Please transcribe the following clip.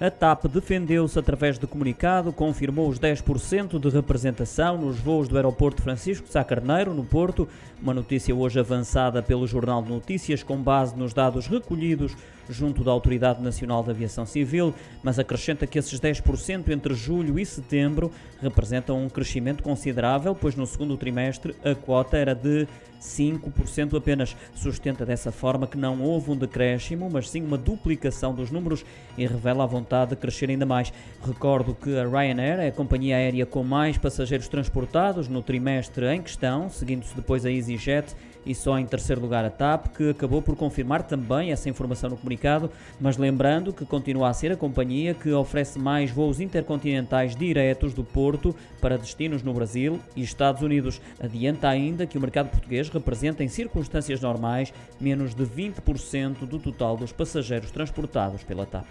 A TAP defendeu-se através de comunicado, confirmou os 10% de representação nos voos do aeroporto Francisco Sá Carneiro, no Porto, uma notícia hoje avançada pelo Jornal de Notícias com base nos dados recolhidos junto da Autoridade Nacional de Aviação Civil, mas acrescenta que esses 10% entre julho e setembro representam um crescimento considerável, pois no segundo trimestre a quota era de 5% apenas. Sustenta dessa forma que não houve um decréscimo, mas sim uma duplicação dos números e revela a vontade de crescer ainda mais. Recordo que a Ryanair é a companhia aérea com mais passageiros transportados no trimestre em questão, seguindo-se depois a EasyJet e só em terceiro lugar a TAP, que acabou por confirmar também essa informação no comunicado, mas lembrando que continua a ser a companhia que oferece mais voos intercontinentais diretos do Porto para destinos no Brasil e Estados Unidos. Adianta ainda que o mercado português representa em circunstâncias normais menos de 20% do total dos passageiros transportados pela TAP.